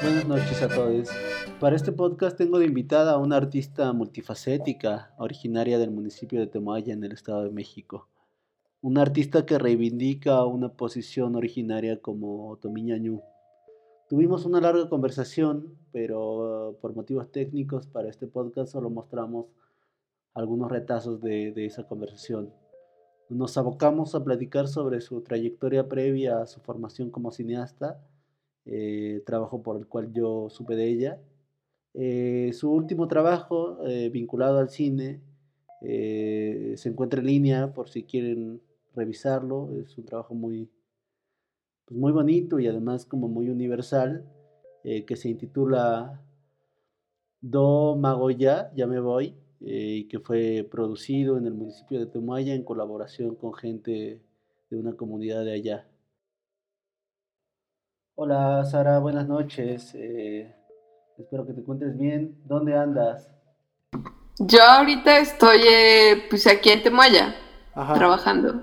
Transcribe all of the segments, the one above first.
Buenas noches a todos. Para este podcast tengo de invitada a una artista multifacética, originaria del municipio de Temoaya en el Estado de México. Una artista que reivindica una posición originaria como Tomiñañú. Tuvimos una larga conversación, pero uh, por motivos técnicos para este podcast solo mostramos algunos retazos de, de esa conversación. Nos abocamos a platicar sobre su trayectoria previa a su formación como cineasta, eh, trabajo por el cual yo supe de ella. Eh, su último trabajo eh, vinculado al cine se encuentra en línea por si quieren revisarlo. Es un trabajo muy, pues muy bonito y además como muy universal que se intitula Do Magoya, ya me voy. Y que fue producido en el municipio de Temuaya en colaboración con gente de una comunidad de allá. Hola Sara, buenas noches. Eh, espero que te encuentres bien. ¿Dónde andas? Yo ahorita estoy eh, pues aquí en Temuaya, trabajando.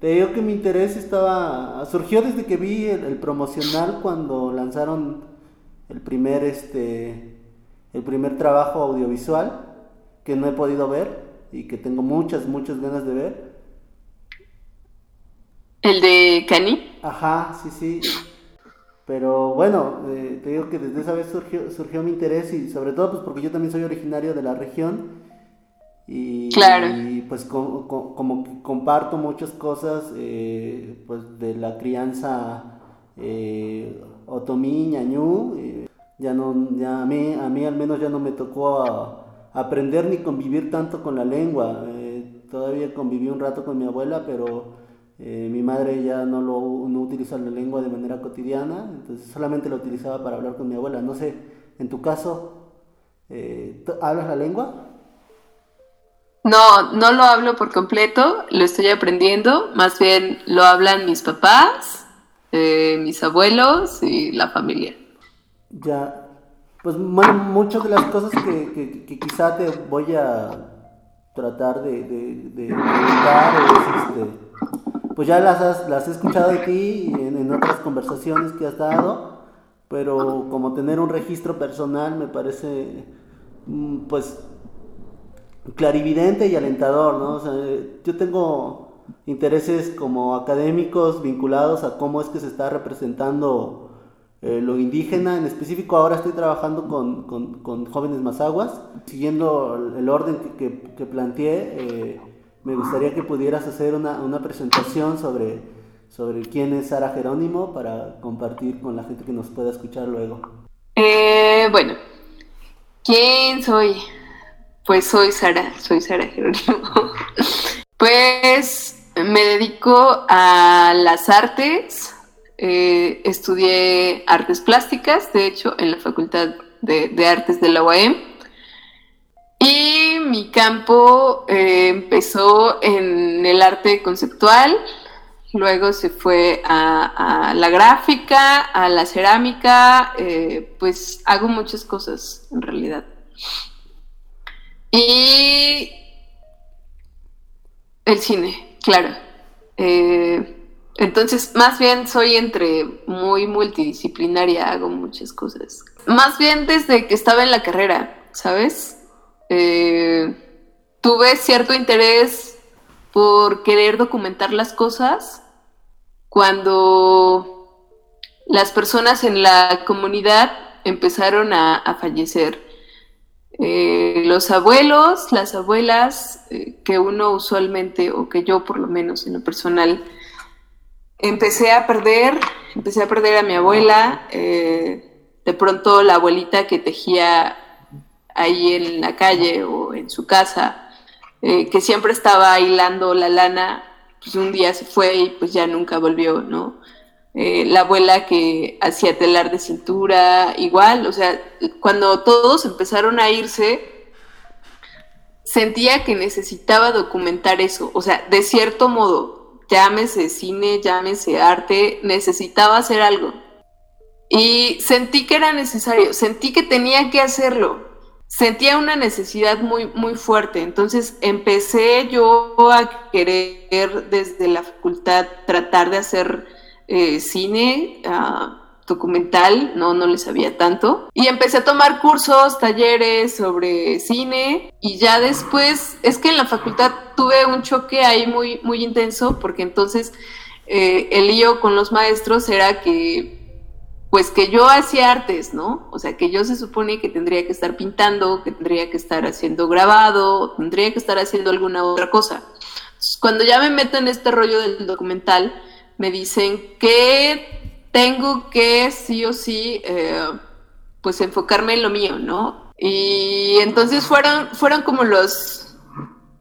Te digo que mi interés estaba surgió desde que vi el, el, promocional cuando lanzaron el primer este el primer trabajo audiovisual que no he podido ver y que tengo muchas, muchas ganas de ver. ¿El de Cani? Ajá, sí, sí. Pero bueno, eh, te digo que desde esa vez surgió, surgió mi interés y sobre todo pues porque yo también soy originario de la región y, claro. y pues como que comparto muchas cosas eh, pues de la crianza eh, otomí, ñañú, eh, ya no, ya a mí, a mí al menos ya no me tocó a, aprender ni convivir tanto con la lengua. Todavía conviví un rato con mi abuela, pero eh, mi madre ya no, lo, no utiliza la lengua de manera cotidiana, entonces solamente la utilizaba para hablar con mi abuela. No sé, en tu caso, eh, ¿hablas la lengua? No, no lo hablo por completo, lo estoy aprendiendo, más bien lo hablan mis papás, mis abuelos y la familia. Ya, pues bueno, muchas de las cosas que, que, quizá te voy a tratar de, de, este, pues ya las, las he escuchado de ti en, en otras conversaciones que has dado, pero como tener un registro personal me parece, mm, pues, clarividente y alentador, ¿no? O sea, yo tengo intereses como académicos vinculados a cómo es que se está representando eh, lo indígena, en específico ahora estoy trabajando con, con, con jóvenes mazaguas, siguiendo el orden que, que, planteé, eh, me gustaría que pudieras hacer una, una, presentación sobre, sobre quién es Sara Jerónimo para compartir con la gente que nos pueda escuchar luego. Eh, bueno, ¿quién soy? Pues soy Sara, soy Sara Jerónimo. pues me dedico a las artes, eh, estudié artes plásticas, de hecho, en la Facultad de, Artes de la UAM. Y mi campo eh, empezó en el arte conceptual, luego se fue a, la gráfica, a la cerámica, eh, pues hago muchas cosas en realidad. Y el cine, claro. Entonces, más bien soy entre muy multidisciplinaria, hago muchas cosas. Más bien desde que estaba en la carrera, ¿sabes? Eh, tuve cierto interés por querer documentar las cosas cuando las personas en la comunidad empezaron a, fallecer. Eh, los abuelos, las abuelas, eh, que uno usualmente, o que yo por lo menos en lo personal, empecé a perder, empecé a perder a mi abuela, de pronto la abuelita que tejía ahí en la calle o en su casa, eh, que siempre estaba hilando la lana, pues un día se fue y pues ya nunca volvió, ¿no? Eh, la abuela que hacía telar de cintura, igual, o sea, cuando todos empezaron a irse, sentía que necesitaba documentar eso, o sea, de cierto modo, llámese cine, llámese arte, necesitaba hacer algo. Y sentí que era necesario, sentí que tenía que hacerlo. Sentía una necesidad muy, muy fuerte. Entonces empecé yo a querer desde la facultad tratar de hacer eh, cine. documental, no, no le sabía tanto. Y empecé a tomar cursos, talleres sobre cine y ya después, es que en la facultad tuve un choque ahí muy, muy intenso porque entonces eh, el lío con los maestros era que pues que yo hacía artes, ¿no? O sea, que yo se supone que tendría que estar pintando, que tendría que estar haciendo grabado, tendría que estar haciendo alguna otra cosa. cuando ya me meto en este rollo del documental, me dicen que tengo que sí o sí, eh, pues enfocarme en lo mío, ¿no? Y entonces fueron, fueron como los,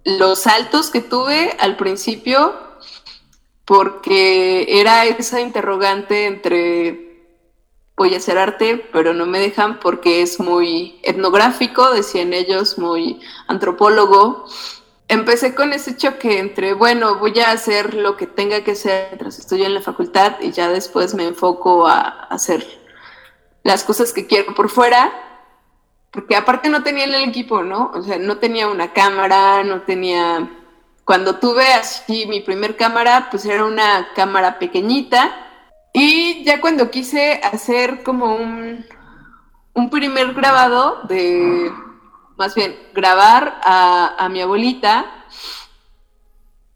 los saltos que tuve al principio, porque era esa interrogante entre voy a hacer arte, pero no me dejan porque es muy etnográfico, decían ellos, muy antropólogo. Empecé con ese choque entre, bueno, voy a hacer lo que tenga que hacer mientras estoy en la facultad y ya después me enfoco a hacer las cosas que quiero por fuera, porque aparte no tenía el equipo, ¿no? O sea, no tenía una cámara, no tenía... Cuando tuve así mi primer cámara, pues era una cámara pequeñita, y ya cuando quise hacer como un, un primer grabado de, más bien, grabar a, mi abuelita,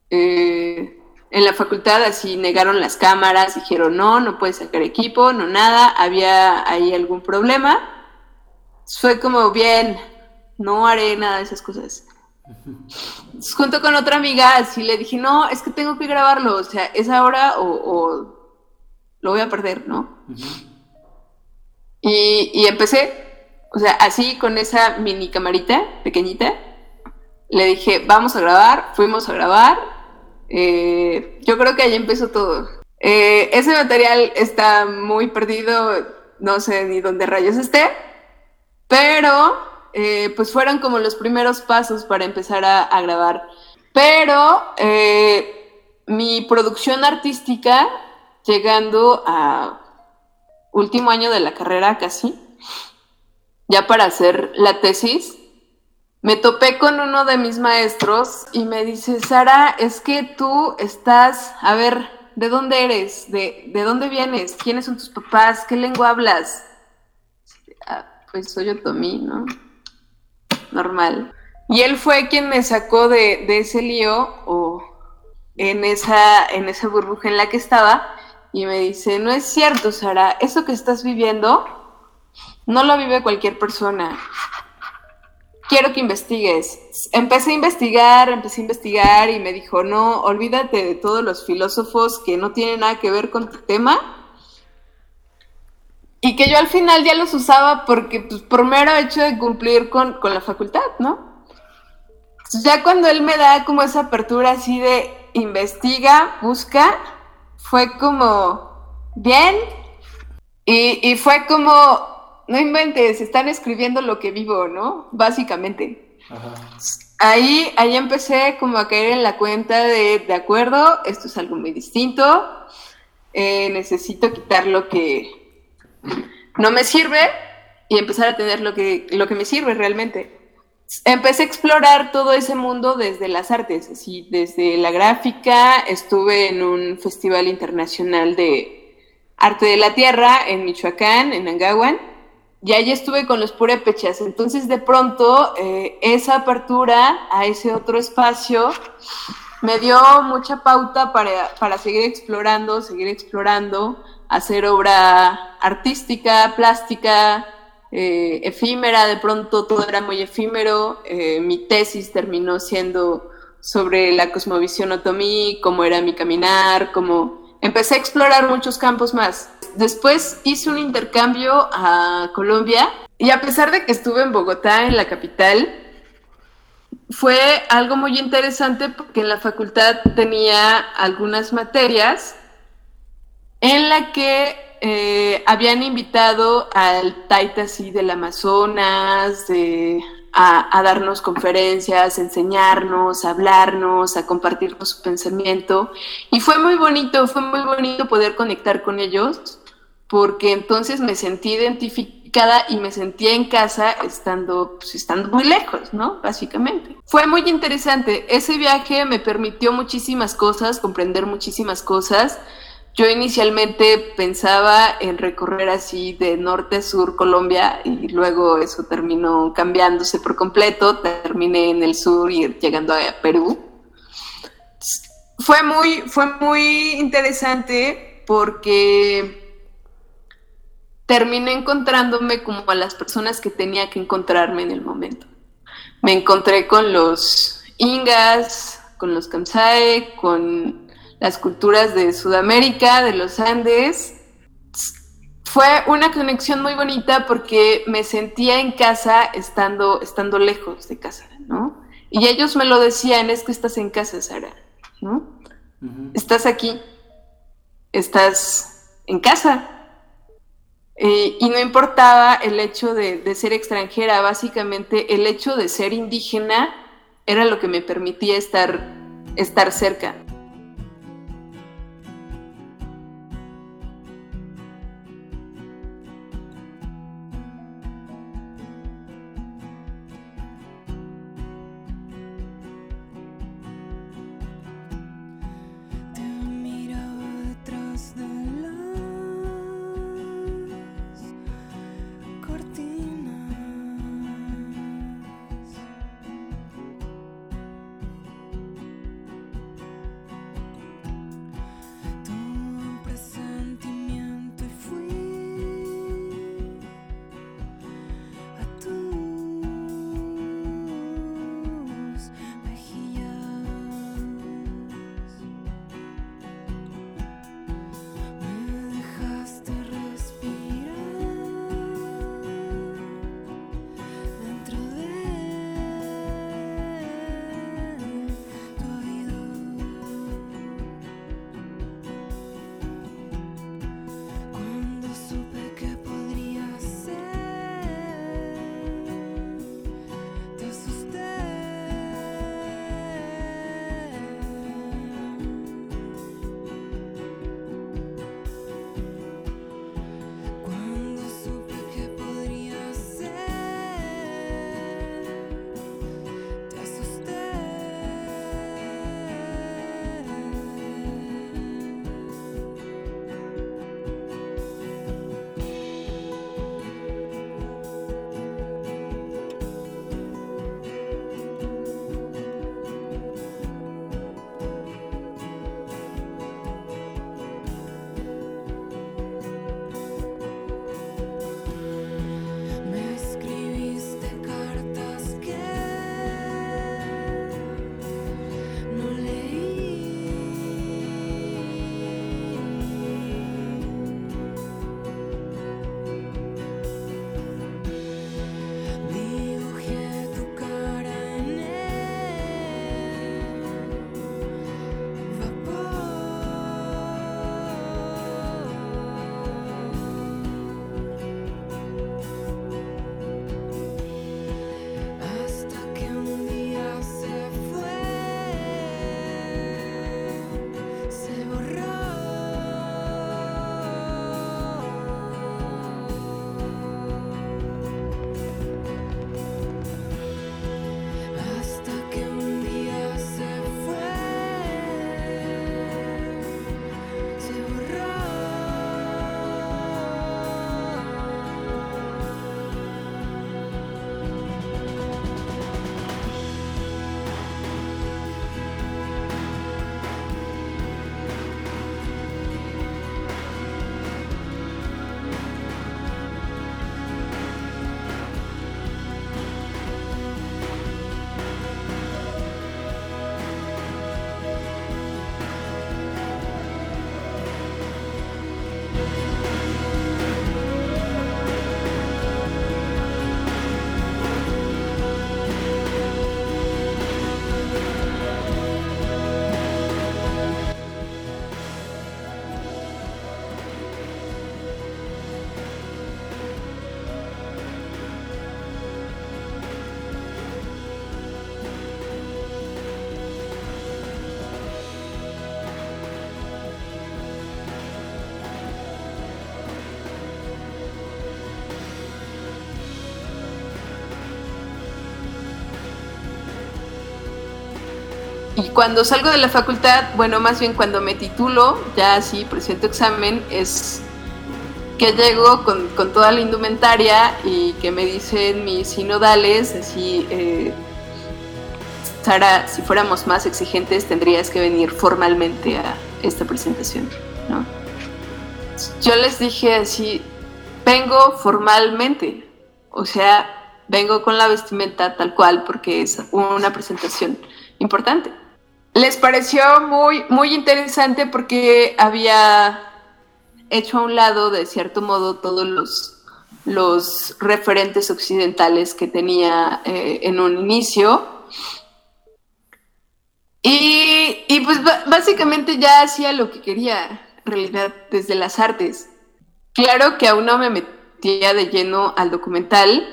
eh, en la facultad así negaron las cámaras, dijeron no, no puedes sacar equipo, no nada, había ahí algún problema. Fue como bien, no haré nada de esas cosas. junto con otra amiga, así le dije, no, es que tengo que grabarlo, o sea, es ahora o lo voy a perder, ¿no? y, empecé, o sea, así con esa mini camarita pequeñita, le dije, vamos a grabar, fuimos a grabar, eh, yo creo que ahí empezó todo. Eh, ese material está muy perdido, no sé ni dónde rayos esté, pero eh, pues fueron como los primeros pasos para empezar a grabar. Pero mi producción artística llegando a último año de la carrera casi, ya para hacer la tesis, me topé con uno de mis maestros y me dice, Sara, es que tú estás, a ver, ¿de dónde eres? ¿De, de dónde vienes? ¿Quiénes son tus papás? ¿Qué lengua hablas? Ah, pues soy otomí, ¿no? Normal. Y él fue quien me sacó de, de ese lío o en esa, en esa burbuja en la que estaba y me dice, no es cierto, Sara, eso que estás viviendo no lo vive cualquier persona. Quiero que investigues. Empecé a investigar, empecé a investigar y me dijo, no, olvídate de todos los filósofos que no tienen nada que ver con tu tema. Y que yo al final ya los usaba porque, pues, por mero hecho de cumplir con, con la facultad, ¿no? Ya cuando él me da como esa apertura así de investiga, busca, fue como, bien, y, fue como, no inventes, están escribiendo lo que vivo, ¿no? Básicamente. Ahí, ahí empecé como a caer en la cuenta de, de acuerdo, esto es algo muy distinto, eh, necesito quitar lo que no me sirve y empezar a tener lo que, lo que me sirve realmente empecé a explorar todo ese mundo desde las artes, así, desde la gráfica, estuve en un festival internacional de arte de la tierra en Michoacán, en Angahuan, y allí estuve con los purépechas. Entonces, de pronto, eh, esa apertura a ese otro espacio me dio mucha pauta para, para seguir explorando, seguir explorando, hacer obra artística, plástica, eh, efímera, de pronto todo era muy efímero. Eh, mi tesis terminó siendo sobre la cosmovisión otomí, cómo era mi caminar, cómo empecé a explorar muchos campos más. Después hice un intercambio a Colombia y a pesar de que estuve en Bogotá, en la capital, fue algo muy interesante porque en la facultad tenía algunas materias en la que eh, habían invitado al Taitasi del Amazonas a, darnos conferencias, enseñarnos, hablarnos, a compartirnos su pensamiento. Y fue muy bonito, fue muy bonito poder conectar con ellos, porque entonces me sentí identificada y me sentía en casa estando, pues, estando muy lejos, ¿no? Básicamente. Fue muy interesante. Ese viaje me permitió muchísimas cosas, comprender muchísimas cosas Yo inicialmente pensaba en recorrer así de norte a sur Colombia y luego eso terminó cambiándose por completo. Terminé en el sur y llegando a Perú. Fue muy, fue muy interesante porque terminé encontrándome como a las personas que tenía que encontrarme en el momento. Me encontré con los ingas, con los Kamsae, con las culturas de Sudamérica, de los Andes. Fue una conexión muy bonita porque me sentía en casa estando, estando lejos de casa, ¿no? Y ellos me lo decían, es que estás en casa, Sara, ¿no? Estás aquí, estás en casa. Eh, y no importaba el hecho de, de ser extranjera, básicamente el hecho de ser indígena era lo que me permitía estar, estar cerca. Y cuando salgo de la facultad, bueno, más bien cuando me titulo, ya así presento examen, es que llego con, con toda la indumentaria y que me dicen mis sinodales, así, eh, Sara, si fuéramos más exigentes, tendrías que venir formalmente a esta presentación, ¿no? Yo les dije así, vengo formalmente, o sea, vengo con la vestimenta tal cual porque es una presentación importante les pareció muy, muy interesante porque había hecho a un lado, de cierto modo, todos los, los referentes occidentales que tenía eh, en un inicio. Y, y, pues básicamente ya hacía lo que quería, en realidad, desde las artes. Claro que aún no me metía de lleno al documental.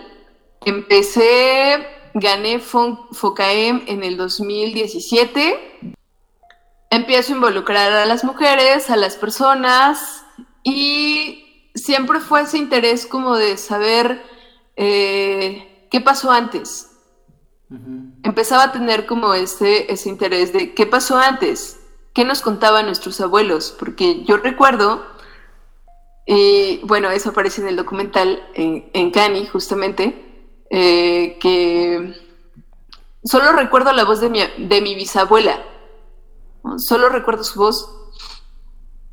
Empecé gané FOCAEM en el 2017. Empiezo a involucrar a las mujeres, a las personas y siempre fue ese interés como de saber eh, qué pasó antes. Empezaba a tener como ese, ese interés de qué pasó antes, qué nos contaban nuestros abuelos, porque yo recuerdo, y bueno, eso aparece en el documental en, en Cani justamente, eh, que solo recuerdo la voz de mi, de mi bisabuela, solo recuerdo su voz.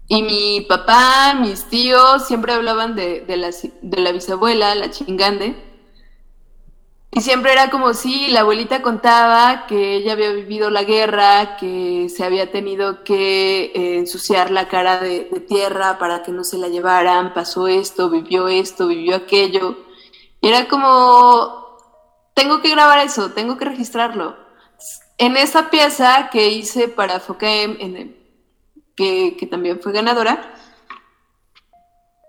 Y mi papá, mis tíos siempre hablaban de, de, la, de la bisabuela, la chingande. Y siempre era como si la abuelita contaba que ella había vivido la guerra, que se había tenido que eh, ensuciar la cara de, de, tierra para que no se la llevaran, pasó esto, vivió esto, vivió aquello. Era como, tengo que grabar eso, tengo que registrarlo. En esa pieza que hice para FOCAEM, en que, que también fue ganadora,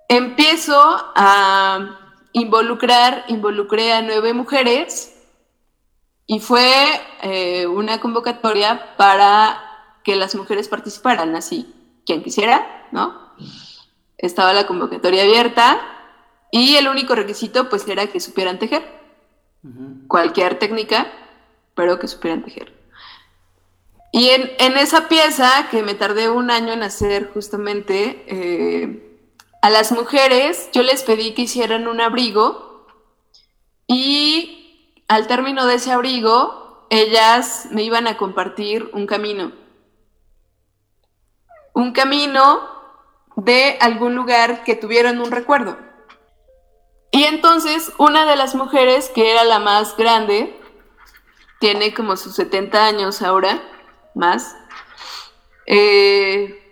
empiezo a involucrar, involucré a nueve mujeres y fue eh, una convocatoria para que las mujeres participaran, así, quien quisiera, ¿no? Estaba la convocatoria abierta y el único requisito pues era que supieran tejer. Cualquier técnica, pero que supieran tejer. Y en, esa pieza, que me tardé un año en hacer justamente, eh, a las mujeres yo les pedí que hicieran un abrigo y al término de ese abrigo, ellas me iban a compartir un camino. Un camino de algún lugar que tuvieran un recuerdo. Y entonces una de las mujeres, que era la más grande, tiene como sus 70 años ahora, más, eh,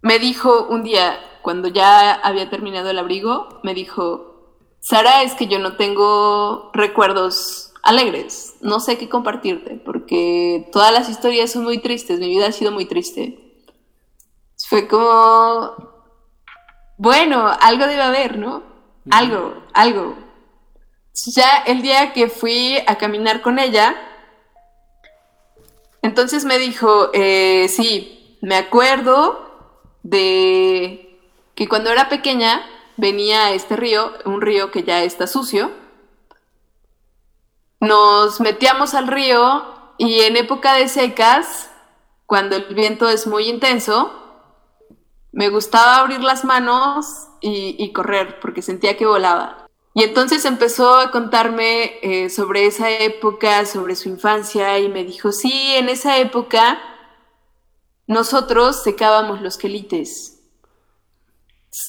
me dijo un día, cuando ya había terminado el abrigo, me dijo, Sara, es que yo no tengo recuerdos alegres, no sé qué compartirte, porque todas las historias son muy tristes, mi vida ha sido muy triste. Fue como, bueno, algo debe haber, ¿no? Algo, algo. Ya el día que fui a caminar con ella, entonces me dijo, eh, sí, me acuerdo de que cuando era pequeña venía a este río, un río que ya está sucio, nos metíamos al río y en época de secas, cuando el viento es muy intenso, me gustaba abrir las manos y, correr porque sentía que volaba. Y entonces empezó a contarme eh, sobre esa época, sobre su infancia y me dijo, sí, en esa época nosotros secábamos los quelites.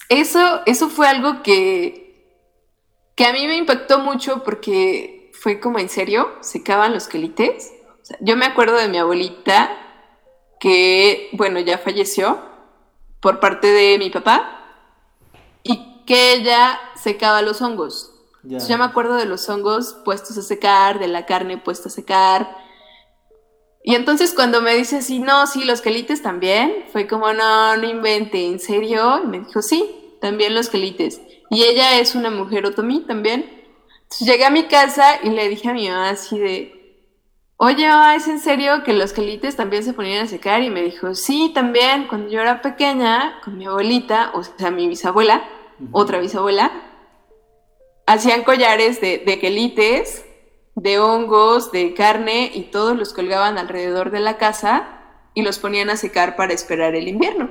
Eso, eso fue algo que, que a mí me impactó mucho porque fue como en serio, secaban los quelites. yo me acuerdo de mi abuelita que, bueno, ya falleció por parte de mi papá que ella secaba los hongos. Ya. yo me acuerdo de los hongos puestos a secar, de la carne puesta a secar. Y entonces cuando me dice así, no, sí, los quelites también, fue como, no, no invente, ¿en serio? Y me dijo, sí, también los quelites. Y ella es una mujer otomí también. Entonces llegué a mi casa y le dije a mi mamá así de, oye, ¿es en serio que los quelites también se ponían a secar? Y me dijo, sí, también, cuando yo era pequeña, con mi abuelita, o sea, mi bisabuela, otra bisabuela, hacían collares de, de, quelites de hongos, de carne y todos los colgaban alrededor de la casa y los ponían a secar para esperar el invierno.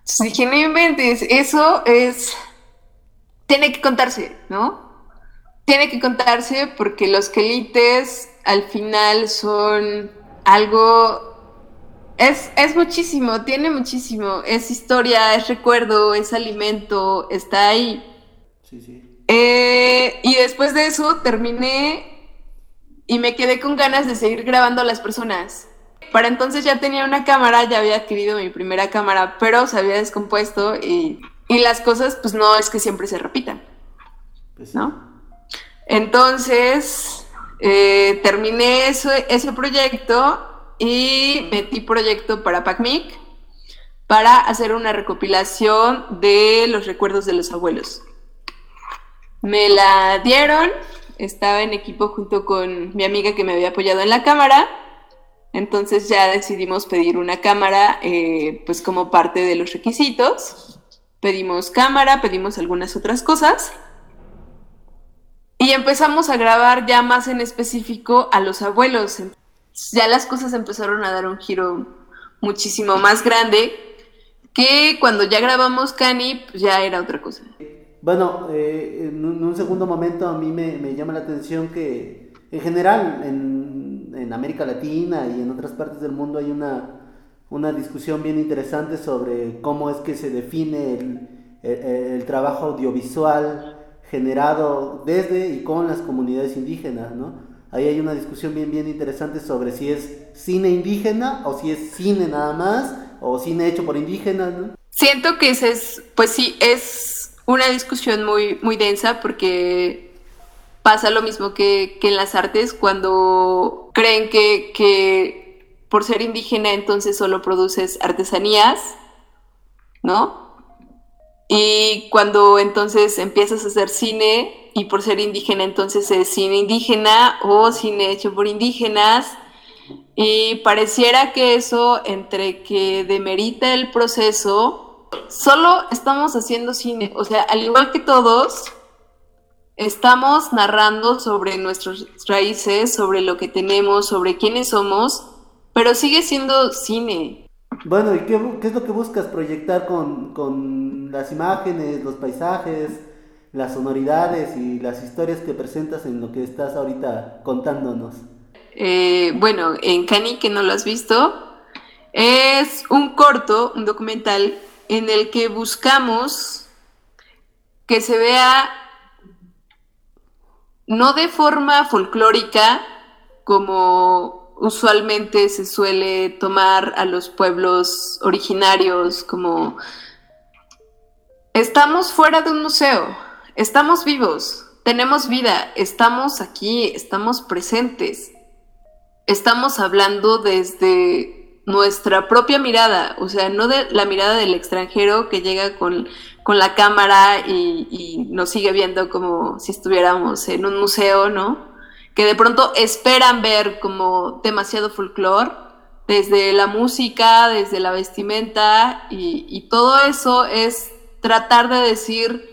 Entonces dije, no inventes, eso es, tiene que contarse, ¿no? Tiene que contarse porque los quelites al final son algo es, es, muchísimo, tiene muchísimo. Es historia, es recuerdo, es alimento, está ahí. Sí, sí. Eh, y después de eso terminé y me quedé con ganas de seguir grabando a las personas. Para entonces ya tenía una cámara, ya había adquirido mi primera cámara, pero se había descompuesto y, y las cosas pues no es que siempre se repitan. Pues ¿No? Entonces eh, terminé ese proyecto y metí proyecto para PACMIC para hacer una recopilación de los recuerdos de los abuelos. Me la dieron, estaba en equipo junto con mi amiga que me había apoyado en la cámara, entonces ya decidimos pedir una cámara eh, pues como parte de los requisitos. Pedimos cámara, pedimos algunas otras cosas y empezamos a grabar ya más en específico a los abuelos ya las cosas empezaron a dar un giro muchísimo más grande que cuando ya grabamos Cani, pues ya era otra cosa. Bueno, eh, en, un, segundo momento a mí me, llama la atención que en general en, en, América Latina y en otras partes del mundo hay una, una discusión bien interesante sobre cómo es que se define el, el trabajo audiovisual generado desde y con las comunidades indígenas, ¿no? Ahí hay una discusión bien, bien interesante sobre si es cine indígena o si es cine nada más o cine hecho por indígenas. ¿no? Siento que ese es, pues sí, es una discusión muy, muy densa porque pasa lo mismo que, que en las artes cuando creen que, que por ser indígena entonces solo produces artesanías, ¿no? Y cuando entonces empiezas a hacer cine, y por ser indígena entonces es cine indígena o cine hecho por indígenas y pareciera que eso entre que demerita el proceso, solo estamos haciendo cine, o sea, al igual que todos, estamos narrando sobre nuestras raíces, sobre lo que tenemos, sobre quiénes somos, pero sigue siendo cine. Bueno, ¿y qué, es lo que buscas proyectar con, con las imágenes, los paisajes? las sonoridades y las historias que presentas en lo que estás ahorita contándonos? Eh, bueno, en Cani, que no lo has visto, es un corto, un documental en el que buscamos que se vea no de forma folclórica como usualmente se suele tomar a los pueblos originarios como estamos fuera de un museo, Estamos vivos, tenemos vida, estamos aquí, estamos presentes. Estamos hablando desde nuestra propia mirada, o sea, no de la mirada del extranjero que llega con, la cámara y, nos sigue viendo como si estuviéramos en un museo, ¿no? Que de pronto esperan ver como demasiado folclore, desde la música, desde la vestimenta, y, y todo eso es tratar de decir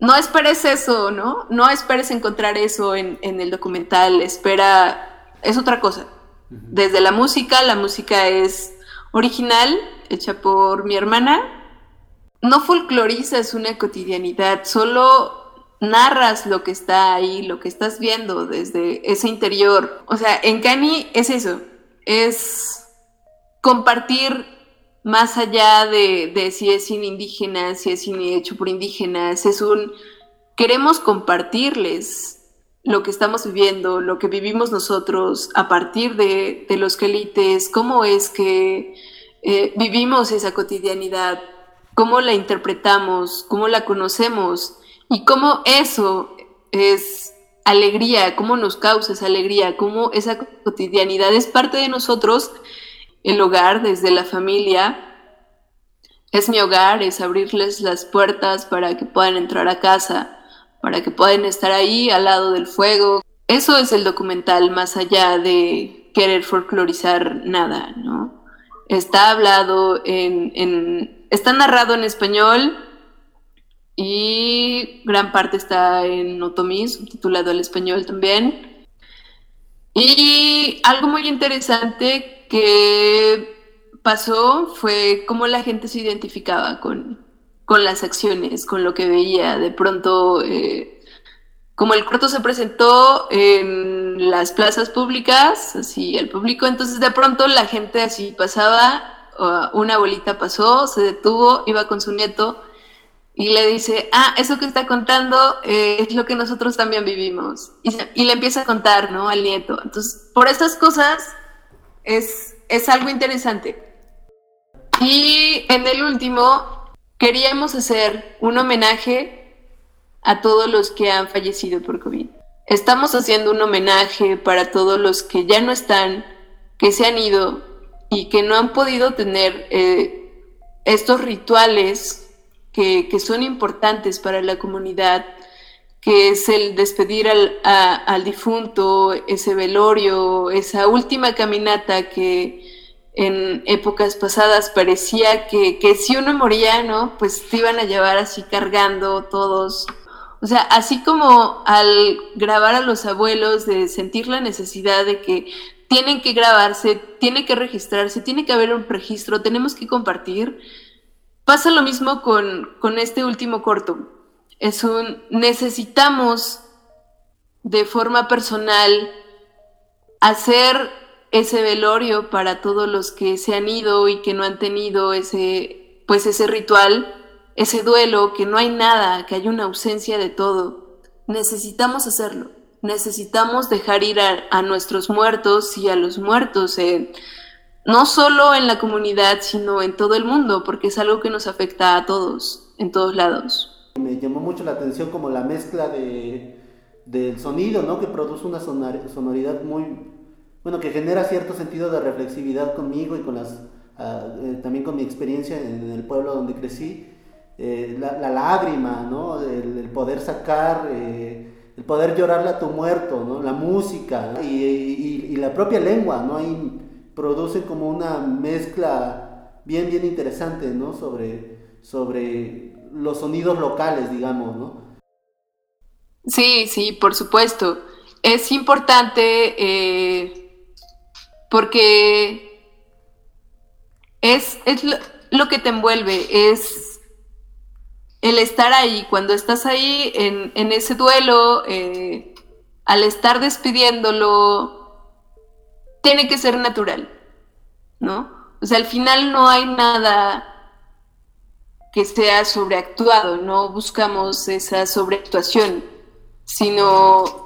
no esperes eso, ¿no? No esperes encontrar eso en, el documental, espera, es otra cosa. Desde la música, la música es original, hecha por mi hermana. No folclorizas una cotidianidad, solo narras lo que está ahí, lo que estás viendo desde ese interior. O sea, en Cani es eso, es compartir más allá de, si es cine indígena, si es cine hecho por indígenas, es un queremos compartirles lo que estamos viviendo, lo que vivimos nosotros a partir de, los quelites, cómo es que eh, vivimos esa cotidianidad, cómo la interpretamos, cómo la conocemos y cómo eso es alegría, cómo nos causa esa alegría, cómo esa cotidianidad es parte de nosotros el hogar desde la familia. Es mi hogar, es abrirles las puertas para que puedan entrar a casa, para que puedan estar ahí al lado del fuego. Eso es el documental, más allá de querer folclorizar nada, ¿no? Está hablado en, está narrado en español y gran parte está en otomí, subtitulado al español también. Y algo muy interesante que pasó fue cómo la gente se identificaba con, con las acciones, con lo que veía. De pronto, eh, como el corto se presentó en las plazas públicas, así al público, entonces de pronto la gente así pasaba, una abuelita pasó, se detuvo, iba con su nieto y le dice, ah, eso que está contando eh, es lo que nosotros también vivimos. Y, le empieza a contar, ¿no? Al nieto. Entonces, por estas cosas es, es algo interesante. Y en el último, queríamos hacer un homenaje a todos los que han fallecido por COVID. Estamos haciendo un homenaje para todos los que ya no están, que se han ido y que no han podido tener eh, estos rituales que, son importantes para la comunidad, que es el despedir al, difunto, ese velorio, esa última caminata que en épocas pasadas parecía que, que, si uno moría, ¿no? Pues te iban a llevar así cargando todos. O sea, así como al grabar a los abuelos, de sentir la necesidad de que tienen que grabarse, tiene que registrarse, tiene que haber un registro, tenemos que compartir Pasa lo mismo con, este último corto. Es un necesitamos de forma personal hacer ese velorio para todos los que se han ido y que no han tenido ese pues ese ritual, ese duelo, que no hay nada, que hay una ausencia de todo. Necesitamos hacerlo. Necesitamos dejar ir a, nuestros muertos y a los muertos no solo en la comunidad, sino en todo el mundo, porque es algo que nos afecta a todos, en todos lados. Me llamó mucho la atención como la mezcla de, del sonido, ¿no? Que produce una sonoridad muy, bueno, que genera cierto sentido de reflexividad conmigo y con las, ah, eh, también con mi experiencia en el pueblo donde crecí. Eh, la, lágrima, ¿no? El, poder sacar, eh, el poder llorarle a tu muerto, ¿no? La música y, y, y la propia lengua, ¿no? Hay, produce como una mezcla bien, bien interesante, ¿no? Sobre, sobre los sonidos locales, digamos, ¿no? Sí, sí, por supuesto. Es importante eh, porque es, es lo, que te envuelve, es el estar ahí, cuando estás ahí en, en ese duelo, eh, al estar despidiéndolo, tiene que ser natural, ¿no? O sea, al final no hay nada que sea sobreactuado, no buscamos esa sobreactuación, sino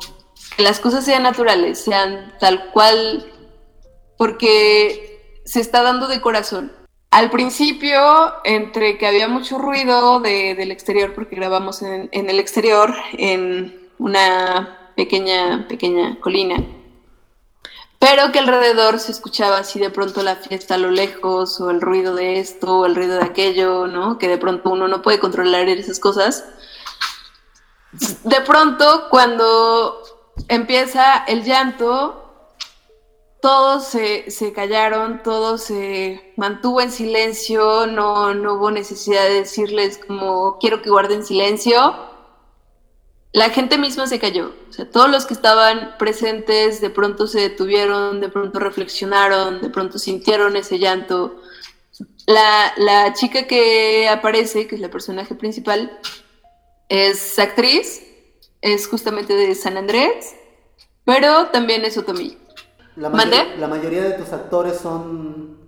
que las cosas sean naturales, sean tal cual, porque se está dando de corazón. Al principio, entre que había mucho ruido del exterior, porque grabamos en, en el exterior, en una pequeña, pequeña colina, pero que alrededor se escuchaba así de pronto la fiesta a lo lejos, o el ruido de esto, o el ruido de aquello, ¿no? Que de pronto uno no puede controlar esas cosas. De pronto, cuando empieza el llanto, todos se, callaron, todos se mantuvo en silencio, no, no hubo necesidad de decirles como quiero que guarden silencio la gente misma se cayó. O sea, todos los que estaban presentes de pronto se detuvieron, de pronto reflexionaron, de pronto sintieron ese llanto. La, chica que aparece, que es la personaje principal, es actriz, es justamente de San Andrés, pero también es otomí. La, la mayoría de tus actores son,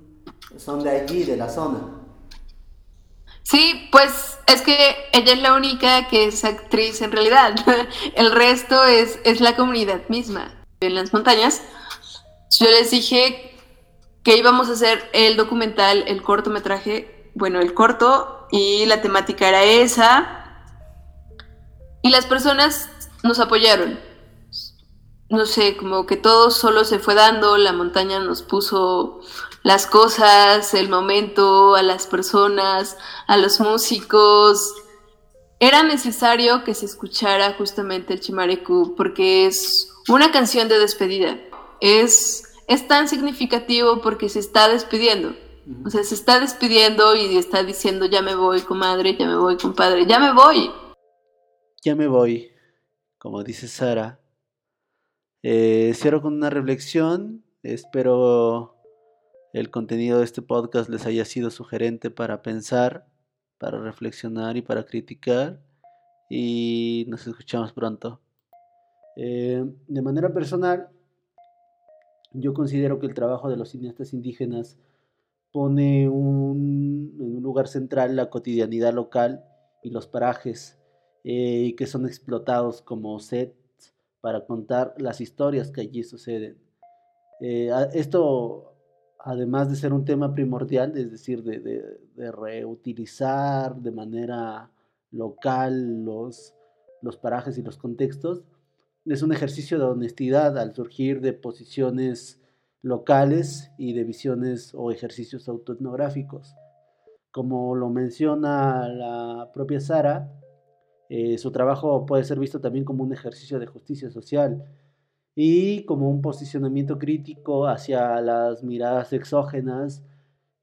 son de allí, de la zona. Sí, pues es que ella es la única que es actriz en realidad. El resto es, es la comunidad misma. En las montañas, yo les dije que íbamos a hacer el documental, el cortometraje, bueno, el corto, y la temática era esa. Y las personas nos apoyaron. No sé, como que todo solo se fue dando, la montaña nos puso las cosas, el momento, a las personas, a los músicos. Era necesario que se escuchara justamente el Chimarecu porque es una canción de despedida. Es, es tan significativo porque se está despidiendo. O sea, se está despidiendo y está diciendo, ya me voy, comadre, ya me voy, compadre, ya me voy. Ya me voy, como dice Sara. Eh, cierro con una reflexión. Espero el contenido de este podcast les haya sido sugerente para pensar, para reflexionar y para criticar. Y nos escuchamos pronto. Eh, de manera personal, yo considero que el trabajo de los cineastas indígenas pone en un lugar central la cotidianidad local y los parajes eh, que son explotados como sets para contar las historias que allí suceden. Eh, esto, además de ser un tema primordial, es decir, de, reutilizar de manera local los, parajes y los contextos, es un ejercicio de honestidad al surgir de posiciones locales y de visiones o ejercicios autoetnográficos. Como lo menciona la propia Sara, eh, su trabajo puede ser visto también como un ejercicio de justicia social y como un posicionamiento crítico hacia las miradas exógenas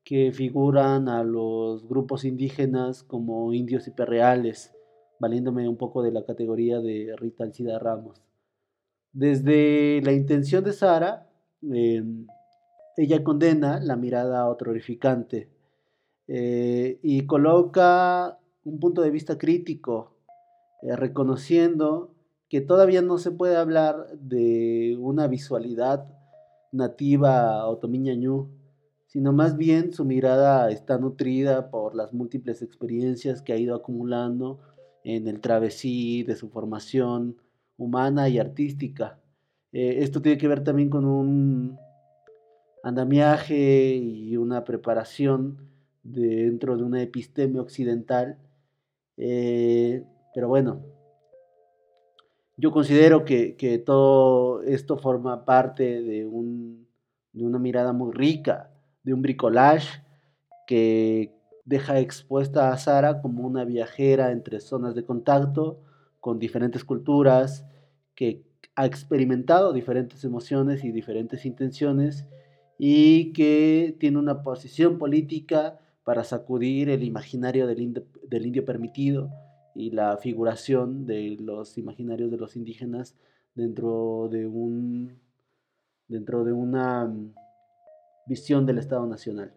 que figuran a los grupos indígenas como indios hiperreales, valiéndome un poco de la categoría de Rita Alcida Ramos. Desde la intención de Sara, em, ella condena la mirada horrificante eh, y coloca un punto de vista crítico, eh, reconociendo que todavía no se puede hablar de una visualidad nativa otomiñañú, sino más bien su mirada está nutrida por las múltiples experiencias que ha ido acumulando en el travesí de su formación humana y artística. Eh, esto tiene que ver también con un andamiaje y una preparación dentro de una episteme occidental. Eh, pero bueno, yo considero que, todo esto forma parte de, de una mirada muy rica, de un bricolage que deja expuesta a Sara como una viajera entre zonas de contacto con diferentes culturas, que ha experimentado diferentes emociones y diferentes intenciones y que tiene una posición política para sacudir el imaginario del, indio, permitido y la figuración de los imaginarios de los indígenas dentro de un dentro de una mm, visión del Estado Nacional.